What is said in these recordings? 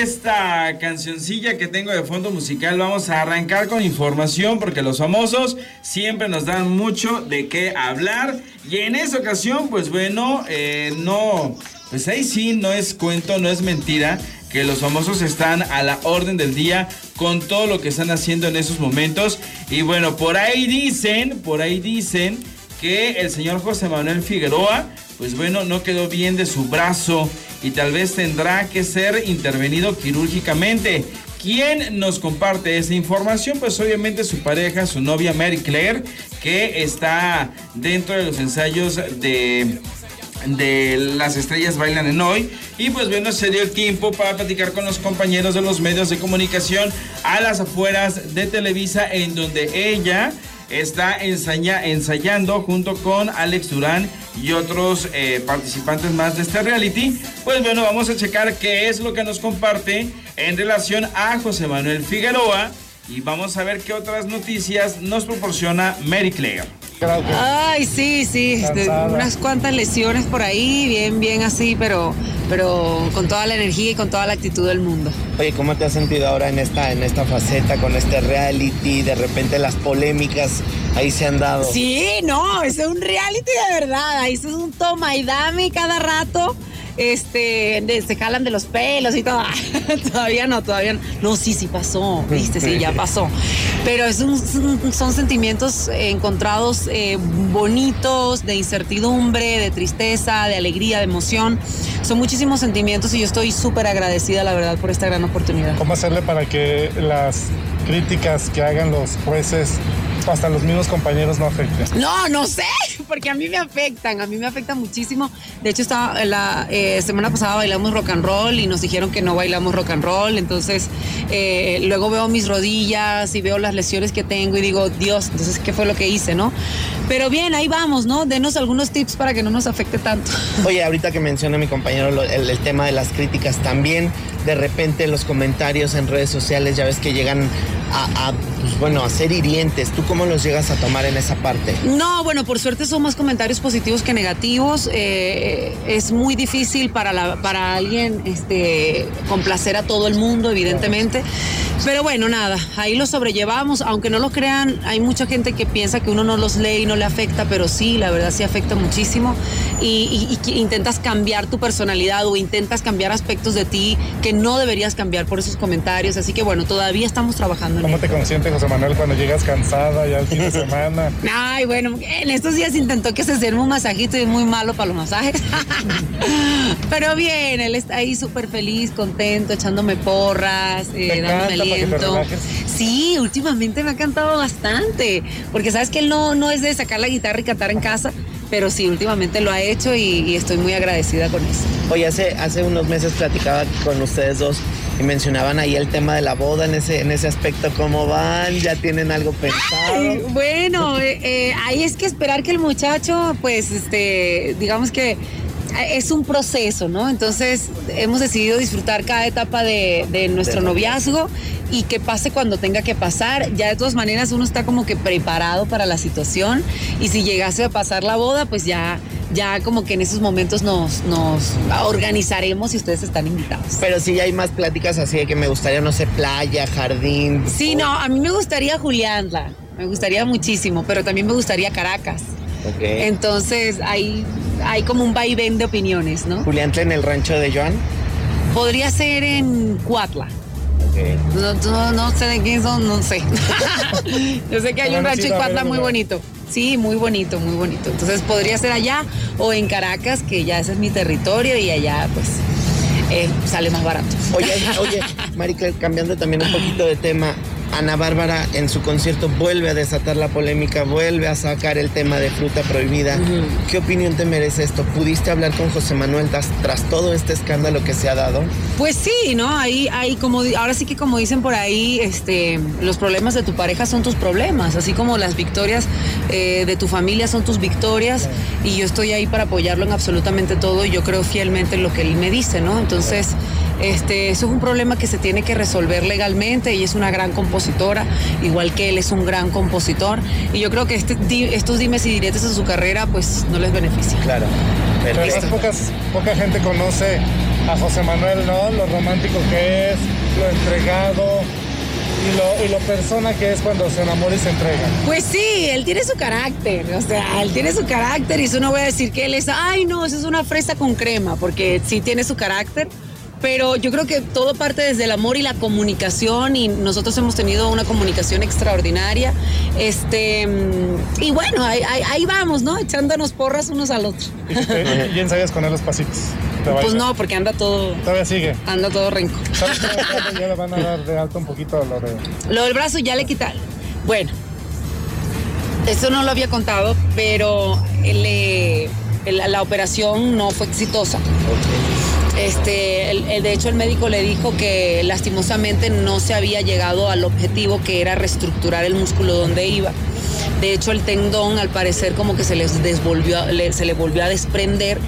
esta cancioncilla que tengo de fondo musical, vamos a arrancar con información porque los famosos siempre nos dan mucho de qué hablar. Y en esta ocasión, pues bueno, eh, no, pues ahí sí, no es cuento, no es mentira que los famosos están a la orden del día con todo lo que están haciendo en esos momentos. Y bueno, por ahí dicen, por ahí dicen que el señor José Manuel Figueroa, pues bueno, no quedó bien de su brazo y tal vez tendrá que ser intervenido quirúrgicamente. ¿Quién nos comparte esa información? Pues obviamente su pareja, su novia Mary Claire, que está dentro de los ensayos de de las estrellas bailan en hoy y pues bueno se dio el tiempo para platicar con los compañeros de los medios de comunicación a las afueras de Televisa en donde ella está ensayando junto con Alex Durán y otros eh, participantes más de este reality. Pues bueno, vamos a checar qué es lo que nos comparte en relación a José Manuel Figueroa y vamos a ver qué otras noticias nos proporciona Mary Claire. Ay, sí, sí, este, unas cuantas lesiones por ahí, bien, bien así, pero, pero con toda la energía y con toda la actitud del mundo. Oye, ¿cómo te has sentido ahora en esta, en esta faceta, con este reality? De repente las polémicas ahí se han dado. Sí, no, es un reality de verdad, ahí es un toma y dame cada rato este, se jalan de los pelos y todo. todavía no, todavía no. No, sí, sí pasó, viste, sí, ya pasó. Pero es son sentimientos encontrados eh, bonitos, de incertidumbre, de tristeza, de alegría, de emoción. Son muchísimos sentimientos y yo estoy súper agradecida, la verdad, por esta gran oportunidad. ¿Cómo hacerle para que las críticas que hagan los jueces hasta los mismos compañeros no afecten? No, no sé, porque a mí me afectan, a mí me afecta muchísimo. De hecho, estaba la eh, semana pasada bailamos rock and roll y nos dijeron que no bailamos rock and roll, entonces eh, luego veo mis rodillas y veo las lesiones que tengo y digo, Dios, entonces, ¿qué fue lo que hice, no? Pero bien, ahí vamos, ¿no? Denos algunos tips para que no nos afecte tanto. Oye, ahorita que menciona mi compañero el, el tema de las críticas, también de repente los comentarios en redes sociales, ya ves que llegan a, pues, bueno, a ser hirientes. ¿Tú cómo los llegas a tomar en esa parte? No, bueno, por suerte son más comentarios positivos que negativos. Eh, es muy difícil para, la, para alguien este, complacer a todo el mundo, evidentemente. Pero bueno, nada, ahí lo sobrellevamos. Aunque no lo crean, hay mucha gente que piensa que uno no los lee y no le afecta, pero sí, la verdad sí afecta muchísimo. Y, intentas cambiar tu personalidad o intentas cambiar aspectos de ti que no deberías cambiar por esos comentarios. Así que bueno, todavía estamos trabajando ¿Cómo te José Manuel cuando llegas cansada ya al fin de semana? Ay, bueno, en estos días intentó que se hiciera un masajito y es muy malo para los masajes. pero bien, él está ahí súper feliz, contento, echándome porras, eh, dándome Sí, últimamente me ha cantado bastante, porque sabes que él no, no es de sacar la guitarra y cantar en casa, pero sí, últimamente lo ha hecho y, estoy muy agradecida con eso. Oye, hace, hace unos meses platicaba con ustedes dos y mencionaban ahí el tema de la boda en ese, en ese aspecto, ¿cómo van? ¿Ya tienen algo pensado? bueno, eh, eh, ahí es que esperar que el muchacho, pues, este, digamos que es un proceso, ¿no? Entonces hemos decidido disfrutar cada etapa de, nuestro noviazgo y que pase cuando tenga que pasar. Ya de todas maneras uno está como que preparado para la situación y si llegase a pasar la boda, pues ya, ya como que en esos momentos nos, nos organizaremos y ustedes están invitados. Pero sí hay más pláticas así de que me gustaría, no sé, playa, jardín. Sí, no, a mí me gustaría Julianla, me gustaría muchísimo, pero también me gustaría Caracas. Entonces hay, hay como un vaivén de opiniones, ¿no? Julián, en el rancho de Joan. Podría ser en Cuatla. No, no, sé de quién son, no sé. Yo sé que hay un rancho en Cuatla muy bonito. Sí, muy bonito, muy bonito. Entonces podría ser allá o en Caracas, que ya ese es mi territorio y allá pues eh, sale más barato. Oye, oye, Marica, cambiando también un poquito de tema, Ana Bárbara en su concierto vuelve a desatar la polémica, vuelve a sacar el tema de fruta prohibida. ¿Qué opinión te merece esto? ¿Pudiste hablar con José Manuel tras, todo este escándalo que se ha dado? Pues sí, ¿no? Ahí, ahí como ahora sí que como dicen por ahí, este, los problemas de tu pareja son tus problemas, así como las victorias eh, de tu familia son tus victorias y yo estoy ahí para apoyarlo en absolutamente todo y yo creo fielmente en lo que él me dice, ¿no? Entonces, este, eso es un problema que se tiene que resolver legalmente y es una gran compositora, igual que él es un gran compositor. Y yo creo que este, estos dimes y diretes en su carrera pues no les beneficia. Claro. Pero pocas, poca gente conoce a José Manuel, ¿no? Lo romántico que es, lo entregado, y lo, y lo persona que es cuando se enamora y se entrega. Pues sí, él tiene su carácter, o sea, él tiene su carácter y eso no voy a decir que él es, ay no, eso es una fresa con crema, porque sí tiene su carácter, pero yo creo que todo parte desde el amor y la comunicación y nosotros hemos tenido una comunicación extraordinaria. Este, mm, y bueno, ahí, ahí- ahí vamos, ¿no? Echándonos porras unos al otro. Y, te- y ensayas con él los pasitos. Pues no, porque anda todo, Todavía sigue. anda todo renco. ¿Sabes ya le van a dar de alto un poquito lo de... Lo del brazo ya le quitaron. Bueno, eso no lo había contado, pero le- la operación no fue exitosa. Este, el- de hecho, el médico le dijo que lastimosamente no se había llegado al objetivo que era reestructurar el músculo donde iba. De hecho, el tendón, al parecer, como que se les desvolvió, se le volvió a desprender,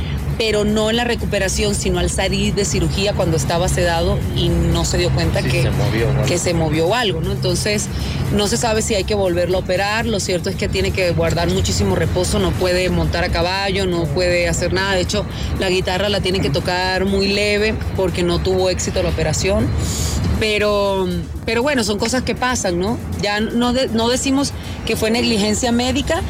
pero no en la recuperación, sino al salir de cirugía cuando estaba sedado y no se dio cuenta Sí, que se movió, ¿no? que se movió algo, ¿no? Entonces, no se sabe si hay que volverlo a operar. Lo cierto es que tiene que guardar muchísimo reposo, no puede montar a caballo, no puede hacer nada. De hecho, la guitarra la tiene que tocar muy leve porque no tuvo éxito la operación. Pero, pero bueno, son cosas que pasan, ¿no? Ya no, de- no decimos que fue negligencia médica,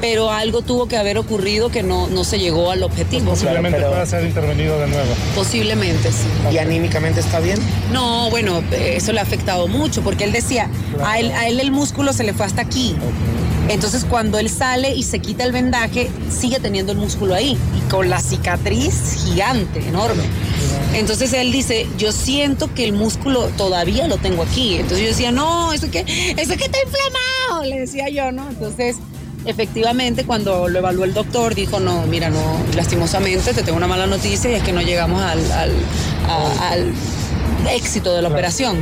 pero algo tuvo que haber ocurrido que no, no se llegó al objetivo. Posiblemente pero- pueda ser intervenido de nuevo. Posiblemente, sí. ¿Y anímicamente está bien? No, bueno, eso le ha afectado mucho porque él decía, a él, a él el músculo se le fue hasta aquí. Entonces cuando él sale y se quita el vendaje, sigue teniendo el músculo ahí y con la cicatriz gigante, enorme. Entonces él dice, yo siento que el músculo todavía lo tengo aquí. Entonces yo decía, no, eso que, eso que está inflamado, le decía yo, ¿no? Entonces, efectivamente, cuando lo evaluó el doctor, dijo, no, mira, no, lastimosamente te tengo una mala noticia y es que no llegamos al, al- a- al éxito de la operación.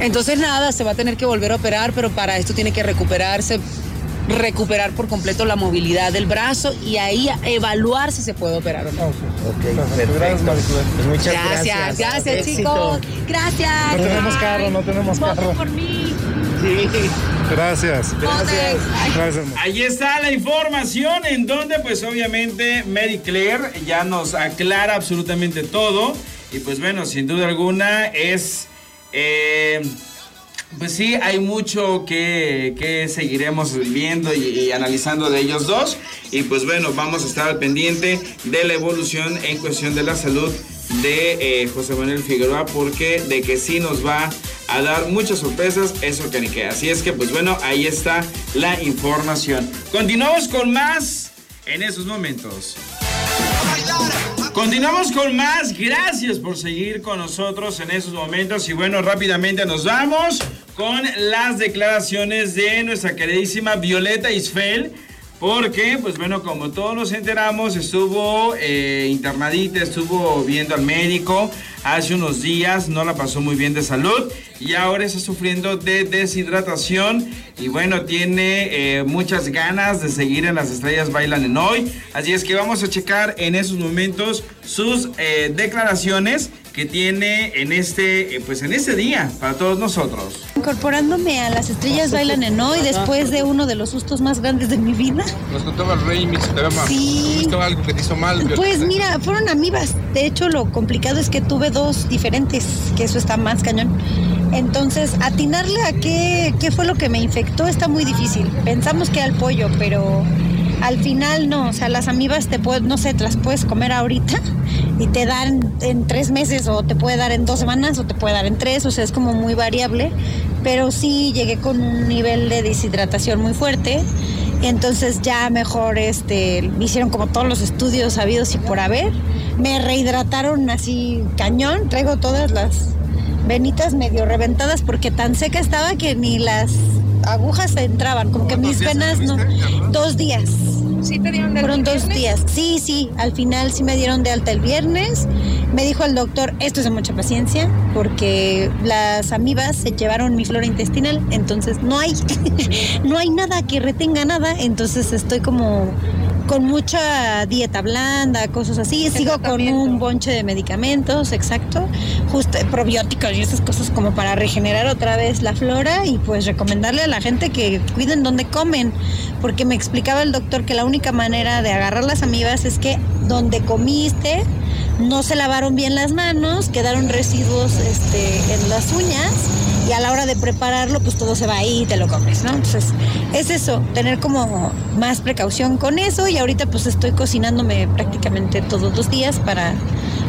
Entonces nada, se va a tener que volver a operar, pero para esto tiene que recuperarse, recuperar por completo la movilidad del brazo y ahí evaluar si se puede operar o no. Ok. Ok, Gracias, perfecto. Maricruz. Pues muchas Gracias, gracias. gracias, chicos. Gracias. No tenemos carro, no tenemos Voten carro. por mí. Sí. Gracias. Gracias. Ahí está la información en donde pues obviamente Mary Claire ya nos aclara absolutamente todo y pues bueno, sin duda alguna es... eh, pues sí, hay mucho que, que seguiremos viendo y, y analizando de ellos dos. Y pues bueno, vamos a estar al pendiente de la evolución en cuestión de la salud de eh, José Manuel Figueroa, porque de que sí nos va a dar muchas sorpresas, eso que ni. Así es que pues bueno, ahí está la información. Continuamos con más en esos momentos. Continuamos con más. Gracias por seguir con nosotros en esos momentos. Y bueno, rápidamente nos vamos con las declaraciones de nuestra queridísima Violeta Isfel. Porque, pues bueno, como todos nos enteramos, estuvo eh, internadita, estuvo viendo al médico hace unos días, no la pasó muy bien de salud y ahora está sufriendo de deshidratación y bueno, tiene eh, muchas ganas de seguir en las estrellas bailan en hoy. Así es que vamos a checar en esos momentos sus eh, declaraciones que tiene en este, eh, pues en este día para todos nosotros. Incorporándome a las estrellas bailan en hoy después de uno de los sustos más grandes de mi vida. Nos contaba el rey, mi te llama. Sí. ¿Visto algo que te hizo mal? Pues mira, fueron amibas. De hecho, lo complicado es que tuve dos diferentes, que eso está más cañón. Entonces, atinarle a qué, qué fue lo que me infectó está muy difícil. Pensamos que al pollo, pero al final no. O sea, las amibas te puedes, no sé, te las puedes comer ahorita y te dan en tres meses o te puede dar en dos semanas o te puede dar en tres. O sea, es como muy variable. Pero sí llegué con un nivel de deshidratación muy fuerte. Entonces ya mejor este, me hicieron como todos los estudios sabidos y por haber. Me rehidrataron así cañón. Traigo todas las venitas medio reventadas porque tan seca estaba que ni las agujas entraban. Como que mis venas no. Dos días. ¿Sí te dieron de Fueron dos días. Sí, sí, al final sí me dieron de alta el viernes. Me dijo el doctor, esto es de mucha paciencia, porque las amibas se llevaron mi flora intestinal, entonces no hay, no hay nada que retenga nada, entonces estoy como con mucha dieta blanda, cosas así. Sigo con un bonche de medicamentos, exacto, justo probióticos y esas cosas como para regenerar otra vez la flora y pues recomendarle a la gente que cuiden donde comen, porque me explicaba el doctor que la única manera de agarrar las amibas es que donde comiste no se lavaron bien las manos, quedaron residuos este, en las uñas y a la hora de prepararlo, pues todo se va ahí y te lo comes, ¿no? Entonces, es eso, tener como más precaución con eso y ahorita pues estoy cocinándome prácticamente todos los días para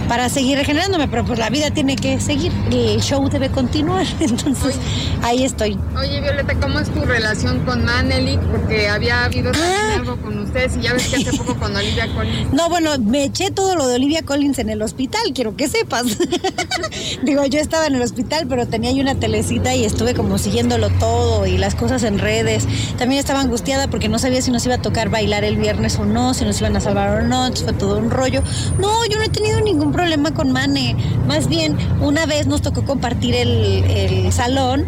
para seguir regenerándome, pero pues la vida tiene que seguir, el show debe continuar, entonces ahí estoy. Oye, Violeta, ¿cómo es tu relación con Manelik? Porque había habido Ah. algo con ustedes y ya ves que hace poco con Olivia Collins. No, bueno, me eché todo lo de Olivia Collins en el hospital, quiero que sepas. Digo, yo estaba en el hospital, pero tenía ahí una telecita y estuve como siguiéndolo todo y las cosas en redes. También estaba angustiada porque no sabía si nos iba a tocar bailar el viernes o no, si nos iban a salvar o no, fue todo un rollo. No, yo no he tenido ningún problema con Mane. Más bien, una vez nos tocó compartir el, el salón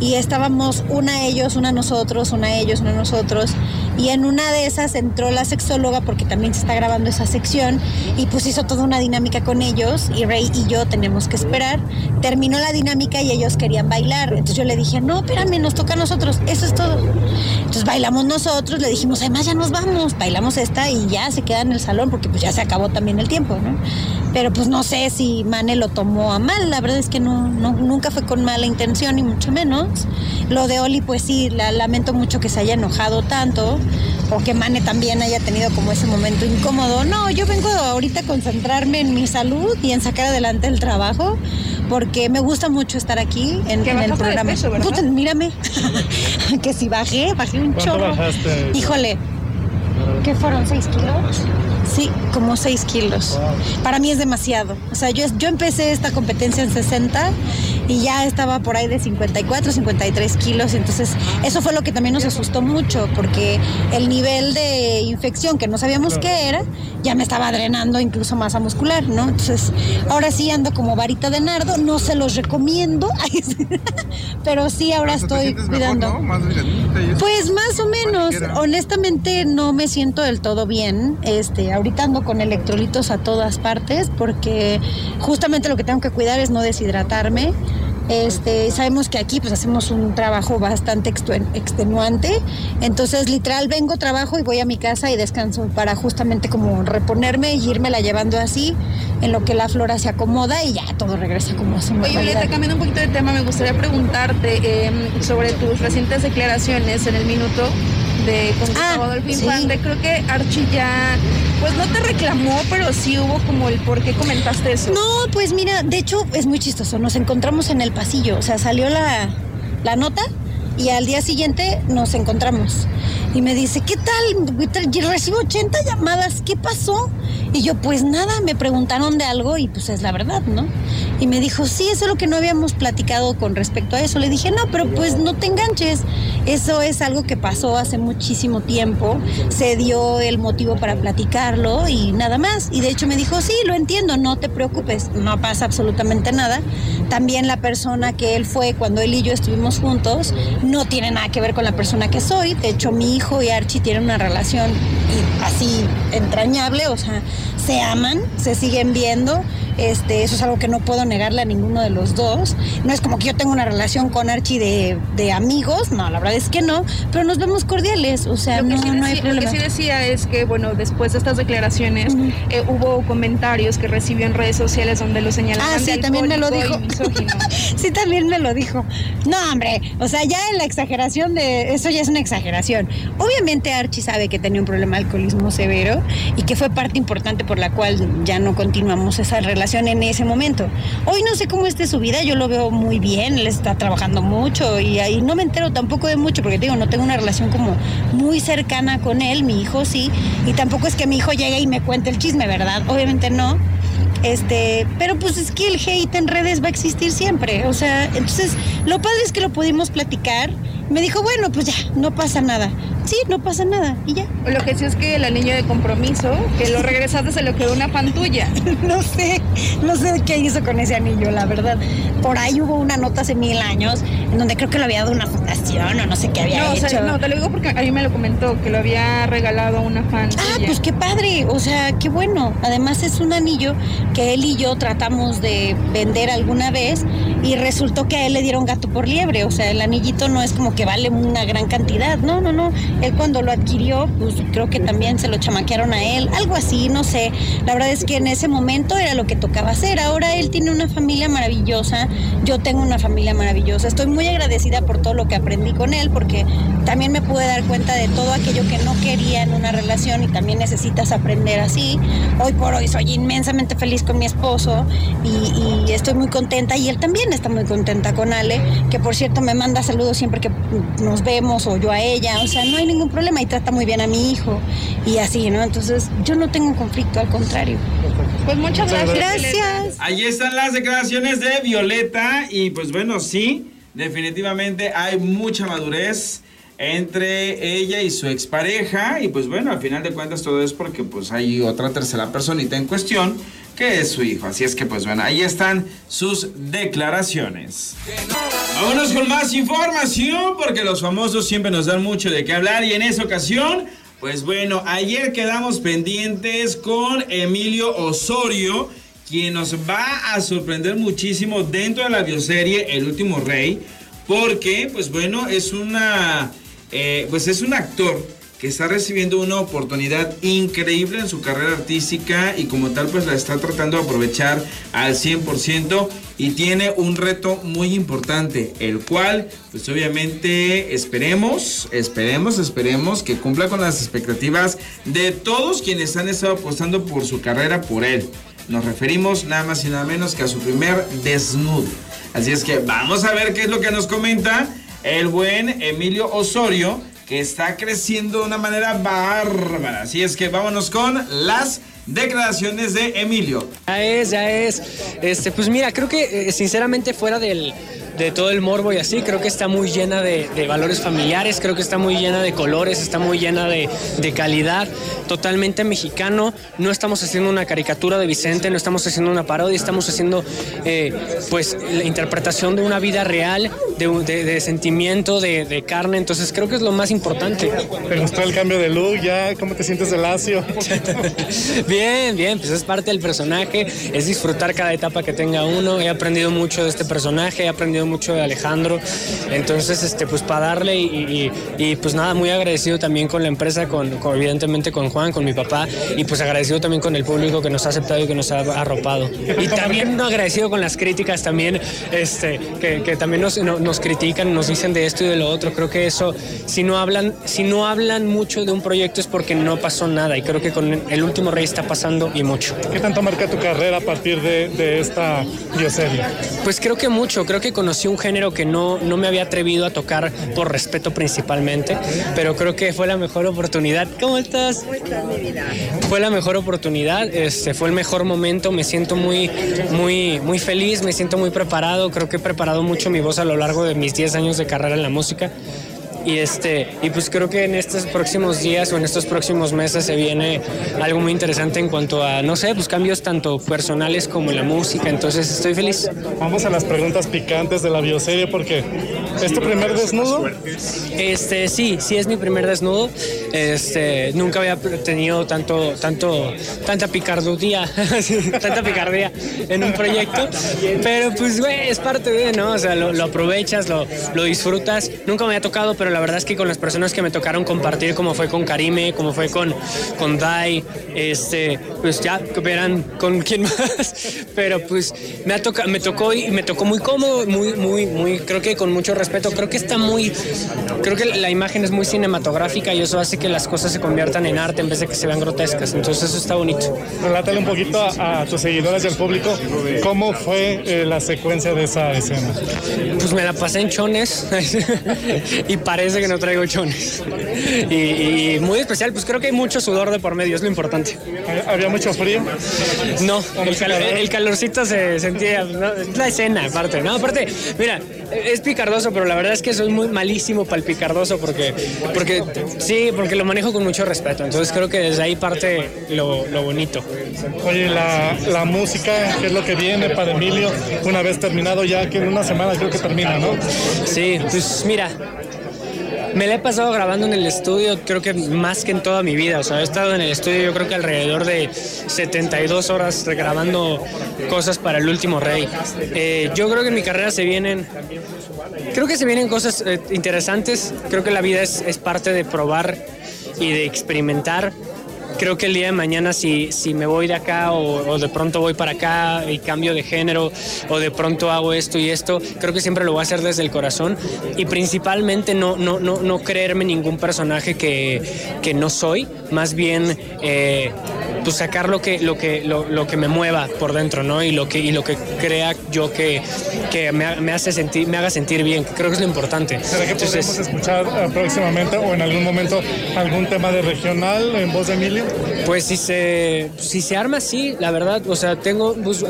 y estábamos una ellos, una nosotros, una ellos, una nosotros. Y en una de esas entró la sexóloga porque también se está grabando esa sección y pues hizo toda una dinámica con ellos y Rey y yo tenemos que esperar. Terminó la dinámica y ellos querían bailar. Entonces yo le dije, no, espérame, nos toca a nosotros, eso es todo. Entonces bailamos nosotros, le dijimos, además ya nos vamos, bailamos esta y ya se queda en el salón porque pues ya se acabó también el tiempo, ¿no? Pero pues no sé si Mane lo tomó a mal, la verdad es que no, no nunca fue con mala intención ni mucho menos. Lo de Oli pues sí, la, lamento mucho que se haya enojado tanto o que Mane también haya tenido como ese momento incómodo. No, yo vengo ahorita a concentrarme en mi salud y en sacar adelante el trabajo porque me gusta mucho estar aquí en, en el programa. peso. Puta, mírame, que si bajé, bajé un ¿Cuánto chorro. bajaste? Híjole, ¿qué fueron? ¿Seis kilos? Sí, como 6 kilos. Para mí es demasiado. O sea, yo, yo empecé esta competencia en 60 y ya estaba por ahí de 54, 53 kilos. Entonces, eso fue lo que también nos asustó mucho, porque el nivel de infección que no sabíamos qué era, ya me estaba drenando incluso masa muscular, ¿no? Entonces, ahora sí ando como varita de nardo, no se los recomiendo, pero sí ahora estoy sientes mejor, cuidando. ¿no? Más. Pues más o menos, honestamente no me siento del todo bien. Este, ahorita ando con electrolitos a todas partes porque justamente lo que tengo que cuidar es no deshidratarme. Este, sabemos que aquí pues hacemos un trabajo bastante extenuante, entonces literal vengo, trabajo y voy a mi casa y descanso para justamente como reponerme y irme la llevando así en lo que la flora se acomoda y ya todo regresa como a su Oye. Violeta, cambiando un poquito de tema, me gustaría preguntarte eh, sobre tus recientes declaraciones en el minuto de con Ah, Gustavo Adolfo sí. Creo que Archie ya, pues no te reclamó, pero sí hubo como el por qué comentaste eso. No, pues mira, de hecho es muy chistoso. Nos encontramos en el pasillo, o sea, salió la, la nota y al día siguiente nos encontramos. Y me dice, ¿qué tal? Recibo 80 llamadas, ¿qué pasó? Y yo, pues nada, me preguntaron de algo y pues es la verdad, ¿no? Y me dijo, sí, eso es lo que no habíamos platicado con respecto a eso. Le dije, no, pero pues no te enganches. Eso es algo que pasó hace muchísimo tiempo. Se dio el motivo para platicarlo y nada más. Y de hecho me dijo, sí, lo entiendo, no te preocupes, no pasa absolutamente nada. También la persona que él fue cuando él y yo estuvimos juntos no tiene nada que ver con la persona que soy. De hecho, mi hijo y Archie tienen una relación así entrañable, o sea, se aman, se siguen viendo. Este, eso es algo que no puedo negarle a ninguno de los dos. No es como que yo tenga una relación con Archie de, de amigos, no, la verdad es que no, pero nos vemos cordiales, o sea, no, sí no hay decía, lo que problema. sí decía es que, bueno, después de estas declaraciones, Ujú. eh, hubo comentarios que recibió en redes sociales donde lo señalaban Ah, sí, también me lo dijo. Sí, también me lo dijo. No, hombre, o sea, ya en la exageración de eso ya es una exageración. Obviamente Archie sabe que tenía un problema de alcoholismo severo y que fue parte importante por la cual ya no continuamos esa relación en ese momento. Hoy no sé cómo esté su vida, yo lo veo muy bien, él está trabajando mucho y ahí no me entero tampoco de mucho porque digo, no tengo una relación como muy cercana con él, mi hijo sí, y tampoco es que mi hijo llegue y me cuente el chisme, ¿verdad? Obviamente no. Este, pero pues es que el hate en redes va a existir siempre. O sea, entonces lo padre es que lo pudimos platicar. Me dijo, bueno, pues ya, no pasa nada. Sí, no pasa nada. Y ya. Lo que sí es que el anillo de compromiso, que lo regresaste, se lo quedó una fan tuya. No sé, no sé qué hizo con ese anillo, la verdad. Por ahí hubo una nota hace mil años en donde creo que lo había dado una fundación o no sé qué había No, o hecho. sea, no, te lo digo porque a mí me lo comentó, que lo había regalado a una fan Ah, tuya. pues qué padre, o sea, qué bueno. Además es un anillo que él y yo tratamos de vender alguna vez y resultó que a él le dieron gato por liebre, o sea, el anillito no es como que vale una gran cantidad, no, no, no. Él cuando lo adquirió, pues creo que también se lo chamaquearon a él, algo así, no sé. La verdad es que en ese momento era lo que tocaba hacer. Ahora él tiene una familia maravillosa, yo tengo una familia maravillosa. Estoy muy agradecida por todo lo que aprendí con él porque también me pude dar cuenta de todo aquello que no quería en una relación y también necesitas aprender así. Hoy por hoy soy inmensamente feliz con mi esposo y, y estoy muy contenta y él también está muy contenta con Ale, que por cierto me manda saludos siempre que nos vemos o yo a ella, o sea, no hay ningún problema y trata muy bien a mi hijo y así, ¿no? Entonces yo no tengo un conflicto, al contrario. Pues muchas gracias. Gracias. Ahí están las declaraciones de Violeta y pues bueno, sí, definitivamente hay mucha madurez entre ella y su expareja y pues bueno, al final de cuentas todo es porque pues hay otra tercera personita en cuestión que es su hijo. Así es que pues bueno, ahí están sus declaraciones. Vámonos con más información porque los famosos siempre nos dan mucho de qué hablar y en esa ocasión, pues bueno, ayer quedamos pendientes con Emilio Osorio, quien nos va a sorprender muchísimo dentro de la bioserie El último rey, porque pues bueno, es una eh, pues es un actor que está recibiendo una oportunidad increíble en su carrera artística y como tal pues la está tratando de aprovechar al 100% y tiene un reto muy importante, el cual pues obviamente esperemos, esperemos, esperemos que cumpla con las expectativas de todos quienes han estado apostando por su carrera por él. Nos referimos nada más y nada menos que a su primer desnudo. Así es que vamos a ver qué es lo que nos comenta el buen Emilio Osorio, que está creciendo de una manera bárbara. Así es que vámonos con las declaraciones de Emilio. Ya es, ya es. Este, pues mira, creo que eh, sinceramente fuera del, de todo el morbo y así, creo que está muy llena de, de valores familiares, creo que está muy llena de colores, está muy llena de, de calidad, totalmente mexicano. No estamos haciendo una caricatura de Vicente, no estamos haciendo una parodia, estamos haciendo eh, pues la interpretación de una vida real, de, de- de sentimiento, de, de carne. Entonces creo que es lo más importante. ¿Te gustó el cambio de look ya? ¿Cómo te sientes de lacio? Bien, bien, pues es parte del personaje, es disfrutar cada etapa que tenga uno. He aprendido mucho de este personaje, he aprendido mucho de Alejandro. Entonces, este, pues para darle y, y- y, pues nada, muy agradecido también con la empresa, con, con- evidentemente con Juan, con mi papá, y pues agradecido también con el público que nos ha aceptado y que nos ha arropado. Y también agradecido con las críticas también, este, que, que también nos, no- nos critican, nos dicen de esto y de lo otro. Creo que eso, si no hablan, si no hablan mucho de un proyecto es porque no pasó nada. Y creo que con el último rey está pasando y mucho. ¿Qué tanto marca tu carrera a partir de, de esta bioserie? Pues creo que mucho, creo que conocí un género que no, no me había atrevido a tocar por respeto principalmente, pero creo que fue la mejor oportunidad. ¿Cómo estás? Fue la mejor oportunidad, este, fue el mejor momento, me siento muy, muy, muy feliz, me siento muy preparado, creo que he preparado mucho mi voz a lo largo de mis 10 años de carrera en la música. Y este, y pues creo que en estos próximos días o en estos próximos meses se viene algo muy interesante en cuanto a, no sé, pues cambios tanto personales como en la música. Entonces estoy feliz. Vamos a las preguntas picantes de la bioserie porque es tu primer desnudo. Este, sí, sí es mi primer desnudo. Este, nunca había tenido tanto, tanto, tanta picardía, tanta picardía en un proyecto. Pero pues, güey, es parte de, ¿no? O sea, lo, lo aprovechas, lo, lo disfrutas. Nunca me había tocado, pero la verdad es que con las personas que me tocaron compartir, como fue con Karime, como fue con, con Dai, este, pues ya verán con quién más. Pero pues me, ha toca, me tocó y me tocó muy cómodo, muy, muy, muy, creo que con mucho respeto. Creo que está muy, creo que la imagen es muy cinematográfica y eso hace que las cosas se conviertan en arte en vez de que se vean grotescas. Entonces eso está bonito. Relátale un poquito a, a tus seguidores y al público cómo fue eh, la secuencia de esa escena. Pues me la pasé en chones y parece que no traigo chones. Y, y muy especial, pues creo que hay mucho sudor de por medio, es lo importante. ¿Había mucho frío? No, el, calor- el calorcito se sentía, ¿no? la escena aparte, ¿no? Aparte, mira, es picardoso, pero la verdad es que soy muy malísimo para el picardoso porque, porque sí, porque lo manejo con mucho respeto. Entonces creo que desde ahí parte lo, lo bonito. Oye, la, la música, ¿qué es lo que viene para Emilio una vez terminado ya? Que en una semana creo que termina, ¿no? Sí, pues mira, me la he pasado grabando en el estudio, creo que más que en toda mi vida. O sea, he estado en el estudio, yo creo que alrededor de 72 horas grabando cosas para el último rey. Eh, yo creo que en mi carrera se vienen. Creo que se vienen cosas eh, interesantes. Creo que la vida es, es parte de probar y de experimentar creo que el día de mañana si, si me voy de acá o, de pronto voy para acá y cambio de género o de pronto hago esto y esto, creo que siempre lo voy a hacer desde el corazón. Y principalmente no, no, no, no creerme ningún personaje que, que no soy, más bien eh, pues sacar lo que, lo, que, lo, lo, que me mueva por dentro ¿no? y, lo que, y lo que crea yo que, que me, me, hace sentir, me haga sentir bien, que creo que es lo importante. ¿Será que Entonces, podemos escuchar uh, próximamente o en algún momento algún tema de regional en voz de Emilio? Pues si se, si se arma así, la verdad, o sea, tengo, pues,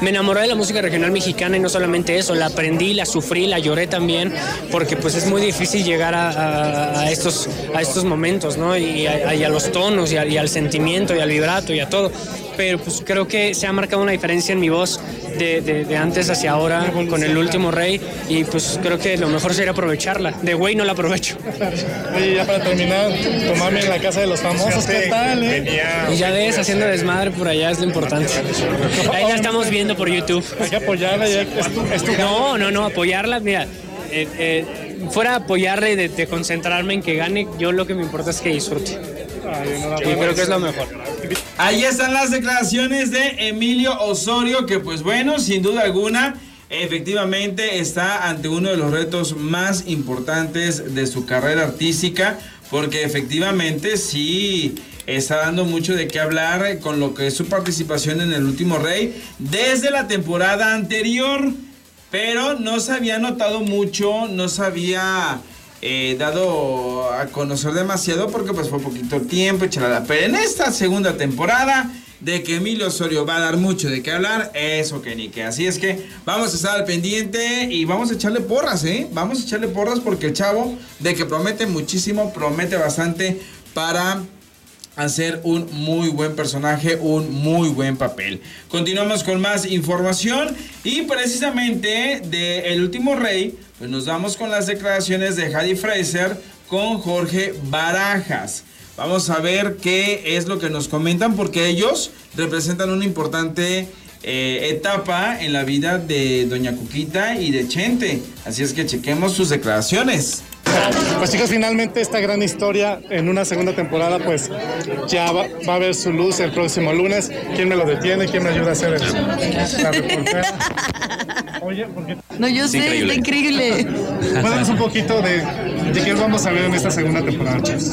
me enamoré de la música regional mexicana y no solamente eso, la aprendí, la sufrí, la lloré también, porque pues es muy difícil llegar a, a, a estos, a estos momentos, ¿no? Y a, y a los tonos y, y, al sentimiento y al vibrato y a todo. Pero pues creo que se ha marcado una diferencia en mi voz de, de, de antes hacia ahora con el último rey y pues creo que lo mejor sería aprovecharla. De güey no la aprovecho. Y ya para terminar, tomarme en la casa de los famosos, ¿qué tal? Eh? Y ya ves, haciendo desmadre por allá es lo importante. Ahí la estamos viendo por YouTube. Hay que apoyarla. Ya, es tu, es tu no, no, no, apoyarla, mira. Eh, eh, fuera apoyarla y de, de, concentrarme en que gane, yo lo que me importa es que disfrute. No, creo que es lo mejor. Ahí están las declaraciones de Emilio Osorio, que pues bueno, sin duda alguna, efectivamente está ante uno de los retos más importantes de su carrera artística, porque efectivamente sí está dando mucho de qué hablar con lo que es su participación en el último rey desde la temporada anterior. Pero no se había notado mucho, no se había eh, dado a conocer demasiado porque pues fue poquito tiempo, chalada. Pero en esta segunda temporada de que Emilio Osorio va a dar mucho de qué hablar, eso que ni que. Así es que vamos a estar al pendiente y vamos a echarle porras, ¿eh? Vamos a echarle porras porque el chavo de que promete muchísimo, promete bastante para hacer un muy buen personaje, un muy buen papel. Continuamos con más información y precisamente de El último rey, pues nos vamos con las declaraciones de Jady Fraser con Jorge Barajas. Vamos a ver qué es lo que nos comentan porque ellos representan una importante eh, etapa en la vida de Doña Cuquita y de Chente. Así es que chequemos sus declaraciones. Pues chicos, finalmente esta gran historia en una segunda temporada pues ya va, va, a ver su luz el próximo lunes. ¿Quién me lo detiene? ¿Quién me ayuda a hacer la? Oye, porque... No, yo sé, increíble. está increíble. Cuéntanos un poquito de, de qué vamos a ver en esta segunda temporada, chicos.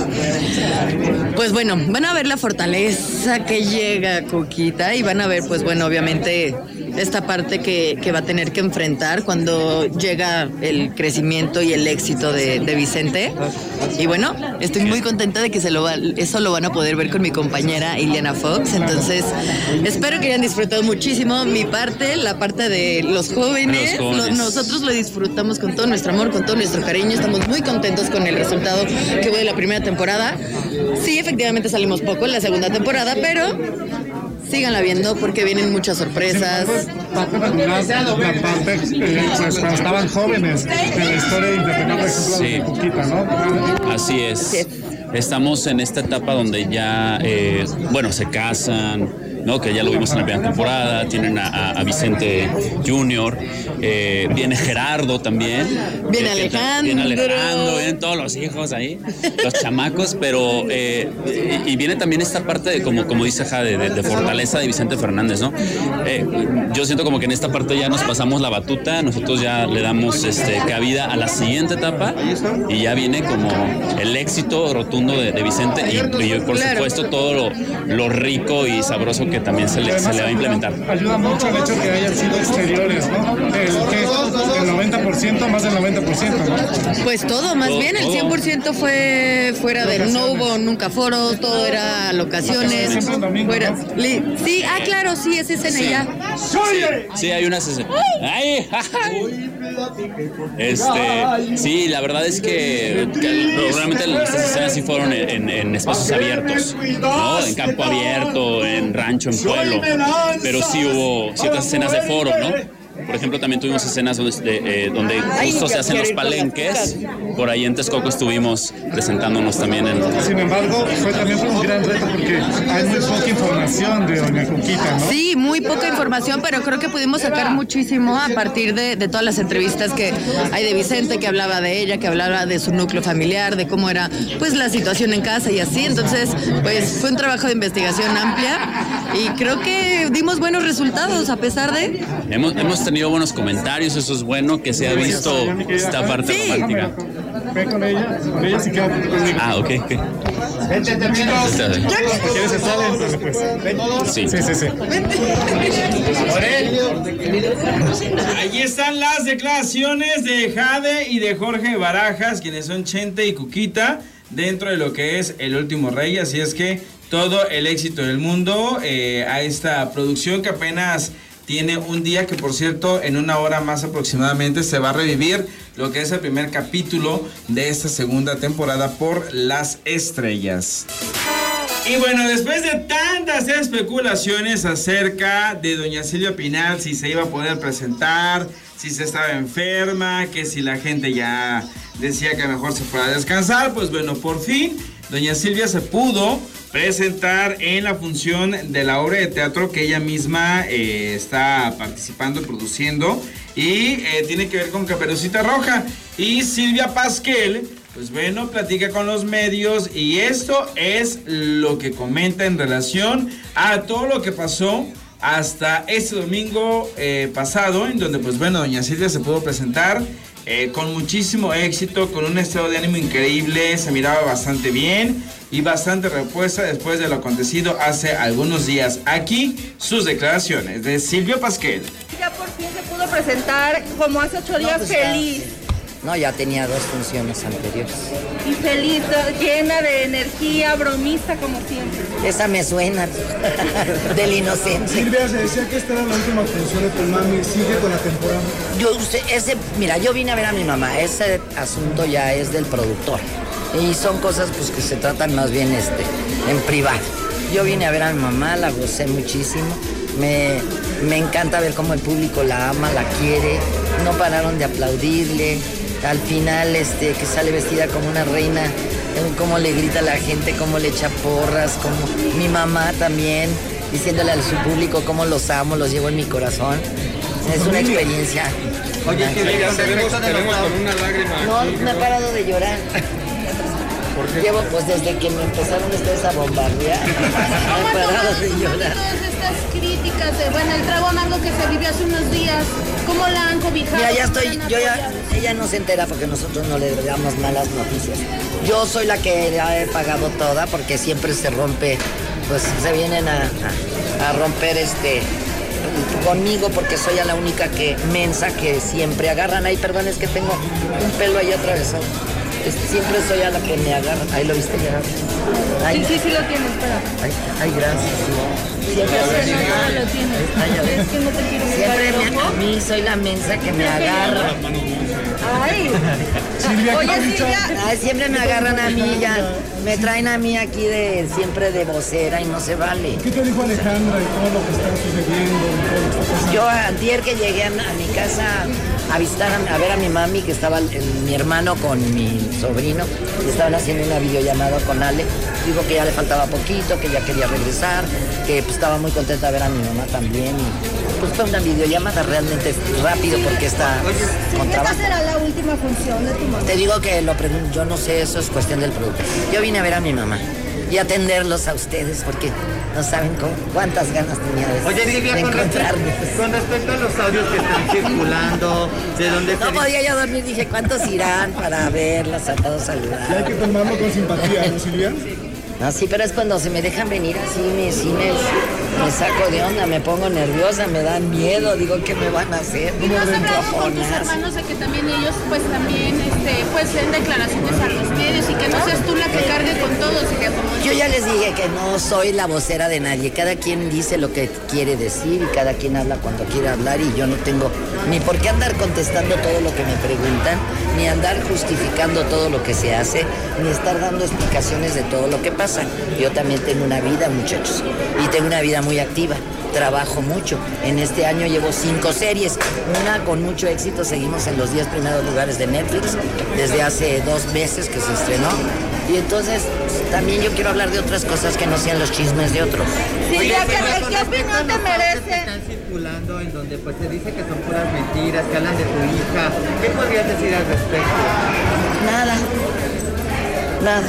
Pues bueno, van a ver la fortaleza que llega Coquita y van a ver, pues bueno, obviamente esta parte que, que va a tener que enfrentar cuando llega el crecimiento y el éxito de, de Vicente. Y bueno, estoy muy contenta de que se lo va, eso lo van a poder ver con mi compañera Ileana Fox. Entonces, espero que hayan disfrutado muchísimo mi parte, la parte de los jóvenes. Los jóvenes. Lo, nosotros lo disfrutamos con todo nuestro amor, con todo nuestro cariño. Estamos muy contentos con el resultado que hubo de la primera temporada. Sí, efectivamente salimos poco en la segunda temporada, pero síganla viendo porque vienen muchas sorpresas. Eh, pues, cuando estaban jóvenes, de la historia de interpretar, por ejemplo, ¿no? Así es. Estamos en esta etapa donde ya, eh, bueno, se casan, ¿no? Que ya lo vimos en la primera temporada. Tienen a, a- a Vicente Junior. eh, viene Gerardo también. Viene eh, Alejandro. Viene Alejandro, vienen todos los hijos ahí, los chamacos, pero. eh, y, y viene también esta parte, de, como, como dice Jade, de, de fortaleza de Vicente Fernández, ¿no? Eh, yo siento como que en esta parte ya nos pasamos la batuta, nosotros ya le damos este, cabida a la siguiente etapa y ya viene como el éxito rotundo de, de Vicente y, y por Claro. supuesto todo lo, lo rico y sabroso que también se le, se le va a implementar. Ayuda mucho el hecho que hayan sido exteriores, ¿no? El, que, el 90%, más del 90%, ¿no? Pues todo, más Todo, bien, el todo. 100% fue fuera de, no hubo nunca foros, todo era locaciones. Domingo, fuera- ¿no? li- sí, ah, claro, sí, es escena Sí. ya. Sí, hay unas escenas. ¡Ay! Este, sí, la verdad es que, realmente estas escenas sí fueron en- en espacios abiertos, ¿no? En campo abierto, en rancho, en pueblo. Pero sí hubo ciertas escenas de foro, ¿no? Por ejemplo, también tuvimos escenas donde, eh, donde justo se hacen los palenques. Por ahí en Texcoco estuvimos presentándonos también en... Sin embargo, fue también fue un gran reto porque hay muy poca información de Doña Cuquita, ¿no? Sí, muy poca información, pero creo que pudimos sacar muchísimo a partir de, de todas las entrevistas que hay de Vicente, que hablaba de ella, que hablaba de su núcleo familiar, de cómo era pues la situación en casa y así. Entonces, pues fue un trabajo de investigación amplia y creo que dimos buenos resultados a pesar de... Hemos, hemos tenido buenos comentarios, eso es bueno, que se ha visto esta parte Sí. romántica. Ve con ella, con ella sí queda conmigo. Ah, ok, ok. ¿Quieres se salen? Dale, pues. Sí. Sí, sí, sí. Allí están las declaraciones de Jade y de Jorge Barajas, quienes son Chente y Cuquita, dentro de lo que es El Último Rey. Así es que todo el éxito del mundo eh, a esta producción que apenas tiene un día, que por cierto, en una hora más aproximadamente se va a revivir lo que es el primer capítulo de esta segunda temporada por Las Estrellas. Y bueno, después de tantas especulaciones acerca de doña Silvia Pinal, si se iba a poder presentar, si se estaba enferma, que si la gente ya decía que mejor se fuera a descansar, pues bueno, por fin doña Silvia se pudo presentar en la función de la obra de teatro que ella misma eh, está participando, produciendo, y eh, tiene que ver con Caperucita Roja. Y Silvia Pasquel pues bueno, platica con los medios y esto es lo que comenta en relación a todo lo que pasó hasta este domingo eh, pasado, en donde pues bueno, doña Silvia se pudo presentar eh, con muchísimo éxito, con un estado de ánimo increíble, se miraba bastante bien y bastante repuesta después de lo acontecido hace algunos días. Aquí sus declaraciones de Silvia Pasquel. Ya por fin se pudo presentar como hace ocho días pues feliz. No, ya tenía dos funciones anteriores. Y feliz, llena de energía, bromista como siempre. Esa me suena del inocente. Silvia, se decía que esta era la última función de tu mami. Sigue con la temporada. Yo, usted- ese, mira, yo vine a ver a mi mamá. Ese asunto ya es del productor. Y son cosas pues que se tratan más bien este, en privado. Yo vine a ver a mi mamá, la gocé muchísimo. Me, me encanta ver cómo el público la ama, la quiere. No pararon de aplaudirle. Al final, este, que sale vestida como una reina, cómo le grita a la gente, cómo le echa porras, como mi mamá también, diciéndole a su público cómo los amo, los llevo en mi corazón. Es una experiencia. Oye, que Ay, te vemos, te vemos con una lágrima. no, no he parado de llorar. Llevo, pues desde que me empezaron ustedes a bombardear, no he parado de llorar. Todas estas críticas de, bueno, el trago amargo que se vivió hace unos días, ¿cómo la han cobijado? Mira, ya ¿Cómo estoy, yo ya, ella no se entera porque nosotros no le damos malas noticias. Yo soy la que la he pagado toda porque siempre se rompe, pues se vienen a, a- a romper este conmigo porque soy a la única que mensa que siempre agarran. Ay, perdón, es que tengo un pelo ahí atravesado. Siempre soy a la que me agarran. Ahí lo viste ya. Ay, Sí, sí, sí lo tienes, espera. ay, ay, gracias. Siempre No, soy no, no lo tienes. Ay. Es que no te quiero buscar Siempre me- a mí soy la mensa que me agarra. Ay. Silvia, Oye, ¿qué te Silvia. Ay, siempre me agarran a mí ya. Me traen a mí aquí de siempre de vocera y no se vale. ¿Qué te dijo Alejandra y todo lo que está sucediendo? y todo lo que está pasando? Yo antier que llegué a, a mi casa a visitar, a, a ver a mi mami, que estaba el- mi hermano con mi sobrino, y estaban haciendo una videollamada con Ale. Dijo que ya le faltaba poquito, que ya quería regresar, que pues, estaba muy contenta de ver a mi mamá también. Y, pues fue una videollamada realmente rápido porque está con Esta será la última función de tu mamá. Te digo que lo pregunto, yo no sé, eso es cuestión del producto. Yo vine a ver a mi mamá y atenderlos a ustedes porque no saben cómo, cuántas ganas tenía de, Oye, de Silvia, con encontrarme. respecto, con respecto a los audios que están circulando, de dónde No podía yo dormir, dije, ¿cuántos irán para verlas, a todos Y hay saludar? que tomarlo con simpatía, ¿no, Silvia? No, sí, pero es cuando se me dejan venir así, me, sí me, me saco de onda, me pongo nerviosa, me dan miedo, digo, ¿qué me van a hacer? ¿Y no has hablado con tus hermanos de que también ellos pues también este, pues den declaraciones a los medios y que no seas tú la que cargue con como- Yo ya les dije que no soy la vocera de nadie. Cada quien dice lo que quiere decir y cada quien habla cuando quiere hablar y yo no tengo ni por qué andar contestando todo lo que me preguntan, ni andar justificando todo lo que se hace, ni estar dando explicaciones de todo lo que pasa. Yo también tengo una vida, muchachos, y tengo una vida muy activa. Trabajo mucho. En este año llevo cinco series, una con mucho éxito, seguimos en los 10 primeros lugares de Netflix desde hace dos meses que se estrenó. Y entonces también yo quiero hablar de otras cosas que no sean los chismes de otros. ¿qué, qué opinión te merece? Están circulando en donde pues se dice que son puras mentiras, que hablan de tu hija. ¿Qué podrías decir al respecto? Nada, nada.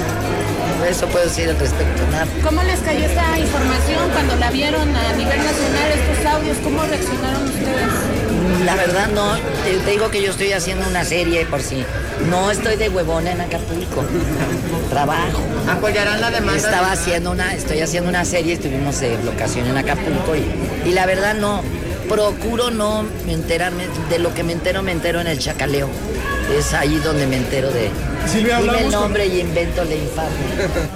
Eso puedo decir al respecto, nada. ¿Cómo les cayó esta información cuando la vieron a nivel nacional, estos audios? ¿Cómo reaccionaron ustedes? La verdad no, te, te digo que yo estoy haciendo una serie por si. No estoy de huevona en Acapulco. Trabajo. ¿Apoyarán la demanda? Estaba haciendo una, estoy haciendo una serie, estuvimos de locación en Acapulco y, y la verdad no, procuro no enterarme, de lo que me entero, me entero en el chacaleo. Es ahí donde me entero de. Silvia, Dime el con- nombre y invento la infamia.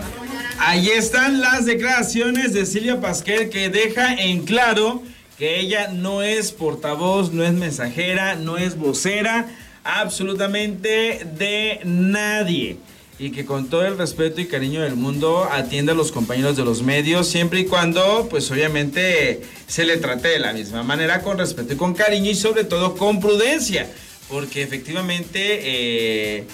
Ahí están las declaraciones de Silvia Pasquel que deja en claro que ella no es portavoz, no es mensajera, no es vocera absolutamente de nadie. Y que con todo el respeto y cariño del mundo atiende a los compañeros de los medios, siempre y cuando, pues obviamente, se le trate de la misma manera, con respeto y con cariño y sobre todo con prudencia. Porque efectivamente eh,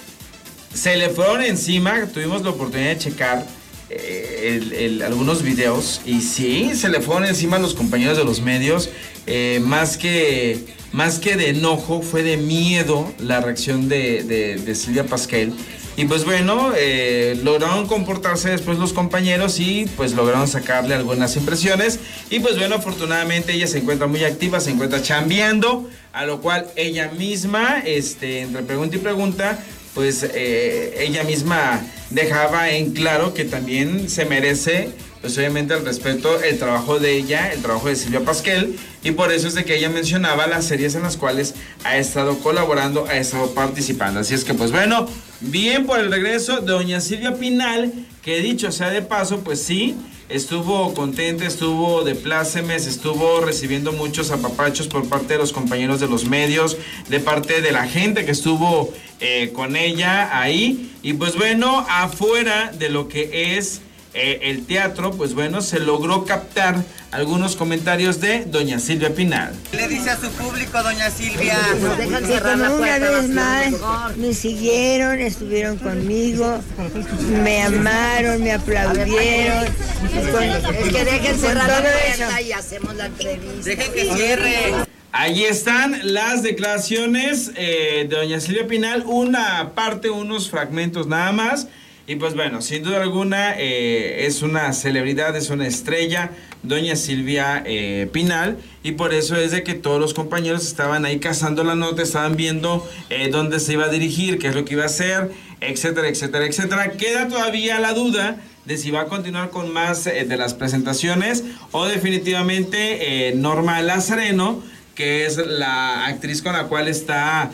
se le fueron encima, tuvimos la oportunidad de checar eh, algunos videos y sí, se le fueron encima a los compañeros de los medios, eh, más, que, más que de enojo, fue de miedo la reacción de, de- de Silvia Pasquel. Y pues bueno, eh, lograron comportarse después los compañeros y pues lograron sacarle algunas impresiones. Y pues bueno, afortunadamente ella se encuentra muy activa, se encuentra chambeando, a lo cual ella misma, este, entre pregunta y pregunta, pues eh, ella misma dejaba en claro que también se merece, pues obviamente el respeto, el trabajo de ella, el trabajo de Silvia Pasquel, y por eso es de que ella mencionaba las series en las cuales ha estado colaborando, ha estado participando. Así es que pues bueno, bien por el regreso de doña Silvia Pinal, que dicho sea de paso, pues sí, estuvo contenta, estuvo de plácemes, estuvo recibiendo muchos apapachos por parte de los compañeros de los medios, de parte de la gente que estuvo eh, con ella ahí. Y pues bueno, afuera de lo que es eh, el teatro, pues bueno, se logró captar algunos comentarios de doña Silvia Pinal. ¿Qué le dice a su público, doña Silvia? Que como una vez más me siguieron, estuvieron conmigo, me amaron, me aplaudieron. Es que dejen cerrar la puerta y hacemos la entrevista. Dejen que cierre. Ahí están las declaraciones eh, de doña Silvia Pinal, una parte, unos fragmentos nada más. Y pues bueno, sin duda alguna eh, es una celebridad, es una estrella, doña Silvia eh, Pinal. Y por eso es de que todos los compañeros estaban ahí cazando la nota, estaban viendo eh, dónde se iba a dirigir, qué es lo que iba a hacer, etcétera, etcétera, etcétera. Queda todavía la duda de si va a continuar con más de las presentaciones o definitivamente Norma Lazareno que es la actriz con la cual está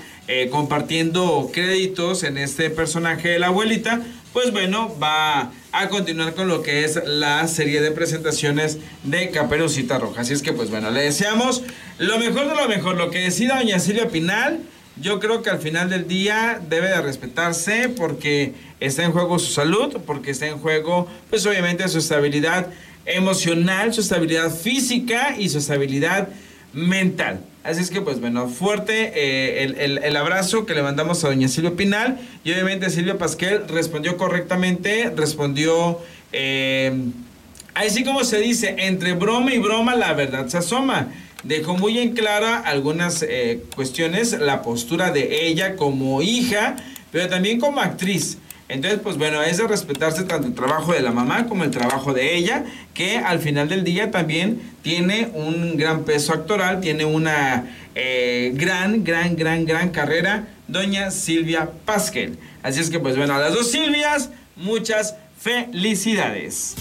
compartiendo créditos en este personaje de la abuelita, pues bueno, va a continuar con lo que es la serie de presentaciones de Caperucita Roja. Así es que pues bueno, le deseamos lo mejor de lo mejor, lo que decida doña Silvia Pinal. Yo creo que al final del día debe de respetarse porque está en juego su salud, porque está en juego, pues obviamente su estabilidad emocional, su estabilidad física y su estabilidad mental. Así es que, pues bueno, fuerte eh, el, el- abrazo que le mandamos a doña Silvia Pinal. Y obviamente Silvia Pasquel respondió correctamente, respondió, eh, así como se dice, entre broma y broma la verdad se asoma. Dejó muy en clara algunas eh, cuestiones, la postura de ella como hija, pero también como actriz. Entonces, pues bueno, es de respetarse tanto el trabajo de la mamá como el trabajo de ella, que al final del día también tiene un gran peso actoral, tiene una eh, gran, gran, gran, gran carrera, doña Silvia Pasquel. Así es que, pues bueno, a las dos Silvias, muchas felicidades.